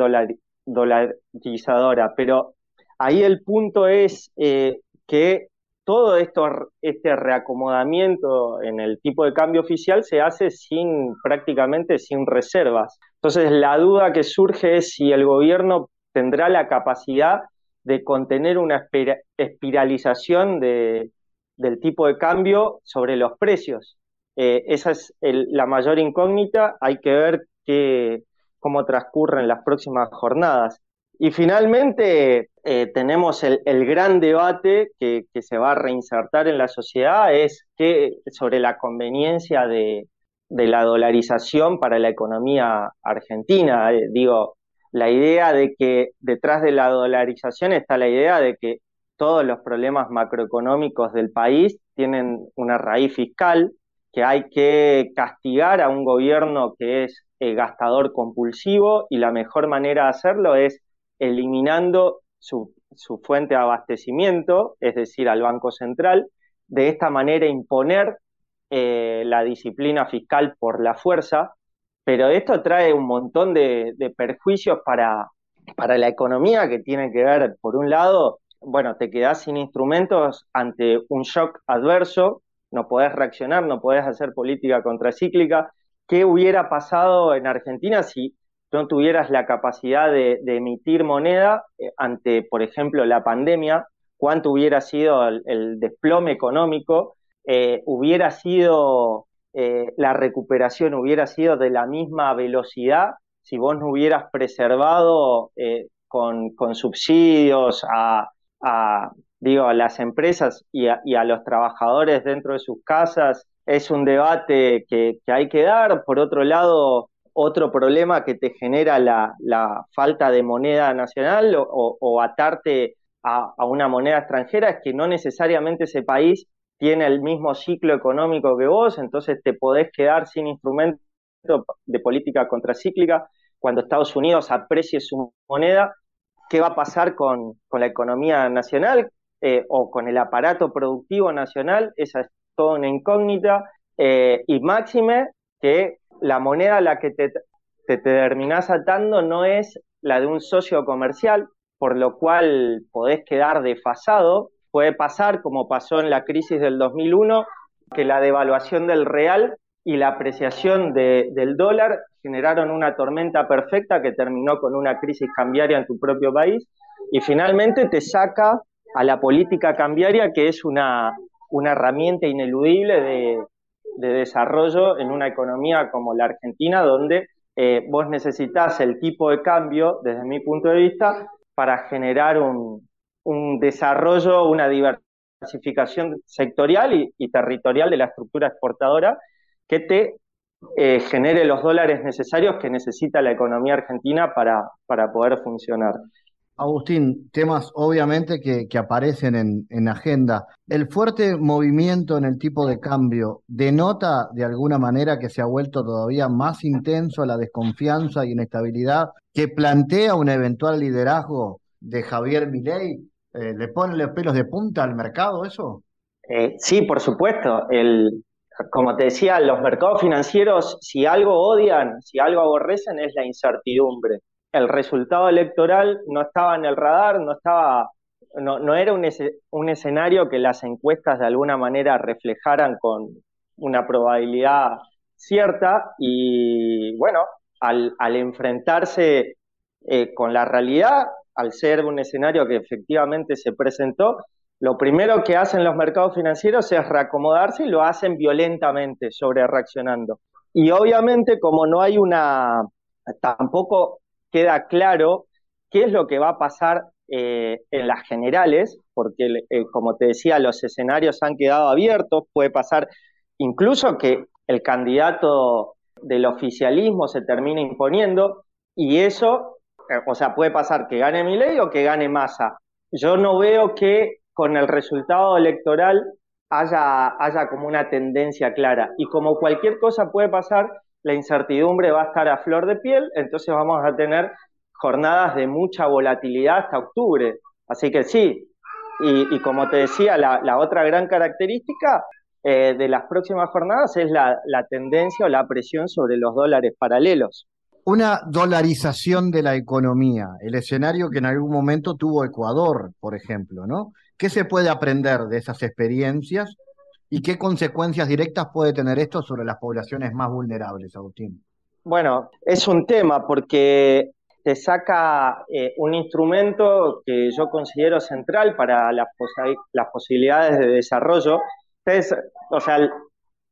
dolarizadora. Pero ahí el punto es eh, que todo esto, este reacomodamiento en el tipo de cambio oficial se hace sin prácticamente sin reservas. Entonces la duda que surge es si el gobierno tendrá la capacidad de contener una espiralización de, del tipo de cambio sobre los precios. Eh, esa es la mayor incógnita. Hay que ver qué, cómo transcurren las próximas jornadas. Y finalmente eh, tenemos el, gran debate que, se va a reinsertar en la sociedad, es que sobre la conveniencia de, la dolarización para la economía argentina. Eh, digo, la idea de que detrás de la dolarización está la idea de que todos los problemas macroeconómicos del país tienen una raíz fiscal, que hay que castigar a un gobierno que es gastador compulsivo y la mejor manera de hacerlo es eliminando su, fuente de abastecimiento, es decir, al Banco Central, de esta manera imponer eh, la disciplina fiscal por la fuerza, pero esto trae un montón de, perjuicios para, para la economía que tienen que ver, por un lado, bueno, te quedas sin instrumentos ante un shock adverso, no podés reaccionar, no podés hacer política contracíclica. ¿Qué hubiera pasado en Argentina si no tuvieras la capacidad de, emitir moneda eh, ante, por ejemplo, la pandemia? ¿Cuánto hubiera sido el, desplome económico? Eh, ¿Hubiera sido eh, la recuperación, hubiera sido de la misma velocidad si vos no hubieras preservado con, subsidios a las empresas y a, los trabajadores dentro de sus casas, es un debate que, hay que dar. Por otro lado, otro problema que te genera la, falta de moneda nacional o, atarte a, una moneda extranjera es que no necesariamente ese país tiene el mismo ciclo económico que vos, entonces te podés quedar sin instrumento de política contracíclica cuando Estados Unidos aprecie su moneda qué va a pasar con, la economía nacional eh, o con el aparato productivo nacional, esa es toda una incógnita, eh, y máxime que la moneda a la que te, te, terminás atando no es la de un socio comercial, por lo cual podés quedar desfasado. Puede pasar, como pasó en la crisis del 2001, que la devaluación del real y la apreciación del dólar generaron una tormenta perfecta que terminó con una crisis cambiaria en tu propio país y finalmente te saca a la política cambiaria que es una, una herramienta ineludible de, desarrollo en una economía como la Argentina donde eh, vos necesitas el tipo de cambio, desde mi punto de vista, para generar un, desarrollo, una diversificación sectorial y, y territorial de la estructura exportadora que te eh, genere los dólares necesarios que necesita la economía argentina para, para poder funcionar. Agustín, temas obviamente que, aparecen en, en, agenda. ¿El fuerte movimiento en el tipo de cambio denota de alguna manera que se ha vuelto todavía más intenso la desconfianza y inestabilidad que plantea un eventual liderazgo de Javier Milei? Eh, ¿Le pone los pelos de punta al mercado eso? Eh, sí, por supuesto. Como te decía, los mercados financieros, si algo odian, si algo aborrecen, es la incertidumbre. El resultado electoral no estaba en el radar, no estaba, no, no era un, un escenario que las encuestas de alguna manera reflejaran con una probabilidad cierta y bueno, al, al enfrentarse eh, con la realidad, al ser un escenario que efectivamente se presentó, lo primero que hacen los mercados financieros es reacomodarse y lo hacen violentamente, sobre reaccionando. Y obviamente como no hay una, tampoco queda claro qué es lo que va a pasar eh, en las generales, porque eh, como te decía, los escenarios han quedado abiertos, puede pasar incluso que el candidato del oficialismo se termine imponiendo y eso, eh, o sea, puede pasar que gane ley o que gane Massa. Yo no veo que con el resultado electoral haya, haya como una tendencia clara. Y como cualquier cosa puede pasar, la incertidumbre va a estar a flor de piel, entonces vamos a tener jornadas de mucha volatilidad hasta octubre. Así que sí, y, como te decía, la, otra gran característica eh, de las próximas jornadas es la, la tendencia o la presión sobre los dólares paralelos. Una dolarización de la economía, el escenario que en algún momento tuvo Ecuador, por ejemplo, ¿no? ¿Qué se puede aprender de esas experiencias y qué consecuencias directas puede tener esto sobre las poblaciones más vulnerables, Agustín? Bueno, es un tema porque te saca eh, un instrumento que yo considero central para las, las posibilidades de desarrollo. Entonces, o sea, un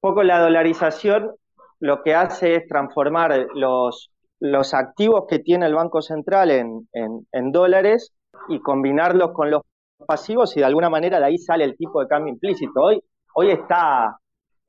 poco la dolarización lo que hace es transformar los, los activos que tiene el Banco Central en, en dólares y combinarlos con los pasivos y de alguna manera de ahí sale el tipo de cambio implícito. Hoy, hoy está,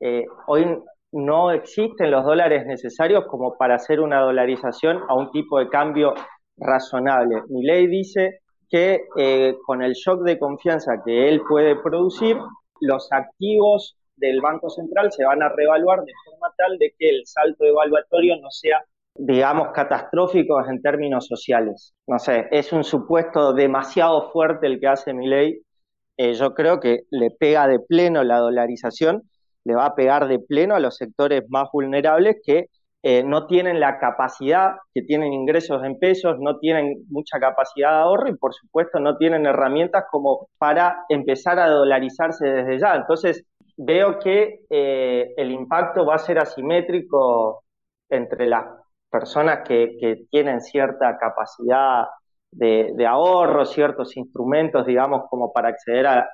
eh, hoy no existen los dólares necesarios como para hacer una dolarización a un tipo de cambio razonable. Mi ley dice que eh, con el shock de confianza que él puede producir, los activos del Banco Central se van a reevaluar de forma tal de que el salto evaluatorio no sea, digamos, catastrófico en términos sociales. No sé, es un supuesto demasiado fuerte el que hace mi ley. Eh, yo creo que le pega de pleno la dolarización, le va a pegar de pleno a los sectores más vulnerables que eh, no tienen la capacidad, que tienen ingresos en pesos, no tienen mucha capacidad de ahorro y por supuesto no tienen herramientas como para empezar a dolarizarse desde ya. Entonces, veo que eh, el impacto va a ser asimétrico entre las personas que, tienen cierta capacidad de, ahorro, ciertos instrumentos, digamos, como para acceder a,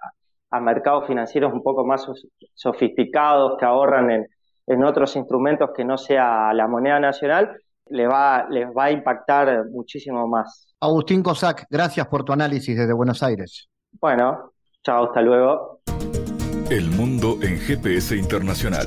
mercados financieros un poco más sofisticados, que ahorran en, en, otros instrumentos que no sea la moneda nacional, les va, les va a impactar muchísimo más. Agustín Cosac, gracias por tu análisis desde Buenos Aires. Bueno, chao, hasta luego. El mundo en GPS internacional.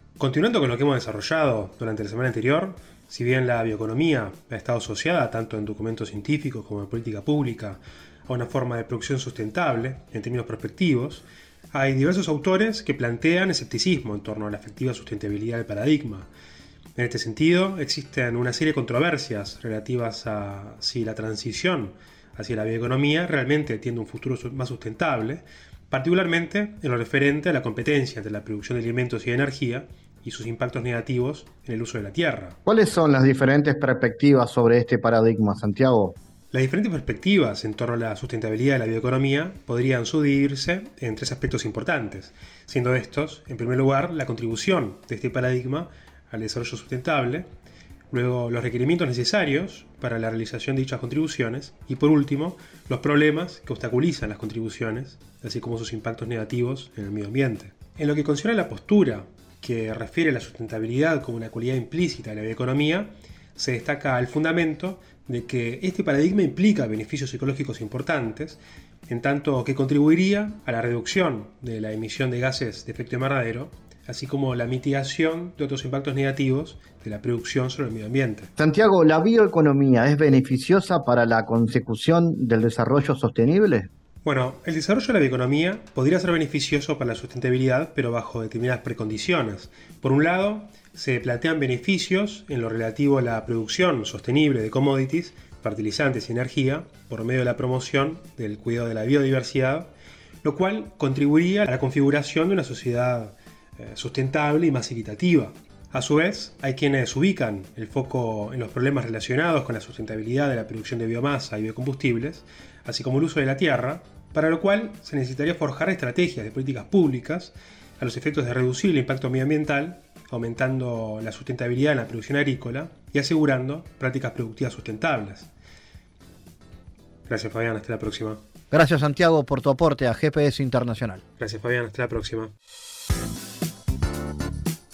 Continuando con lo que hemos desarrollado durante la semana anterior, si bien la bioeconomía ha estado asociada tanto en documentos científicos como en política pública a una forma de producción sustentable en términos prospectivos, hay diversos autores que plantean escepticismo en torno a la efectiva sustentabilidad del paradigma. En este sentido, existen una serie de controversias relativas a si la transición hacia la bioeconomía realmente tiene un futuro más sustentable, particularmente en lo referente a la competencia entre la producción de alimentos y energía y sus impactos negativos en el uso de la tierra. ¿Cuáles son las diferentes perspectivas sobre este paradigma, Santiago? Las diferentes perspectivas en torno a la sustentabilidad de la bioeconomía podrían subdividirse en tres aspectos importantes, siendo estos, en primer lugar, la contribución de este paradigma al desarrollo sustentable, luego los requerimientos necesarios para la realización de dichas contribuciones y por último los problemas que obstaculizan las contribuciones, así como sus impactos negativos en el medio ambiente. En lo que concierne a la postura que refiere a la sustentabilidad como una cualidad implícita de la bioeconomía, se destaca el fundamento de que este paradigma implica beneficios ecológicos importantes, en tanto que contribuiría a la reducción de la emisión de gases de efecto invernadero, así como la mitigación de otros impactos negativos de la producción sobre el medio ambiente. Santiago, ¿la bioeconomía es beneficiosa para la consecución del desarrollo sostenible? Bueno, el desarrollo de la bioeconomía podría ser beneficioso para la sustentabilidad, pero bajo determinadas precondiciones. Por un lado, se plantean beneficios en lo relativo a la producción sostenible de commodities, fertilizantes y energía, por medio de la promoción del cuidado de la biodiversidad, lo cual contribuiría a la configuración de una sociedad eh, sustentable y más equitativa. A su vez, hay quienes ubican el foco en los problemas relacionados con la sustentabilidad de la producción de biomasa y biocombustibles, así como el uso de la tierra, para lo cual se necesitaría forjar estrategias de políticas públicas a los efectos de reducir el impacto medioambiental, aumentando la sustentabilidad en la producción agrícola y asegurando prácticas productivas sustentables. Gracias Fabián, hasta la próxima. Gracias Santiago por tu aporte a GPS Internacional. Gracias Fabián, hasta la próxima.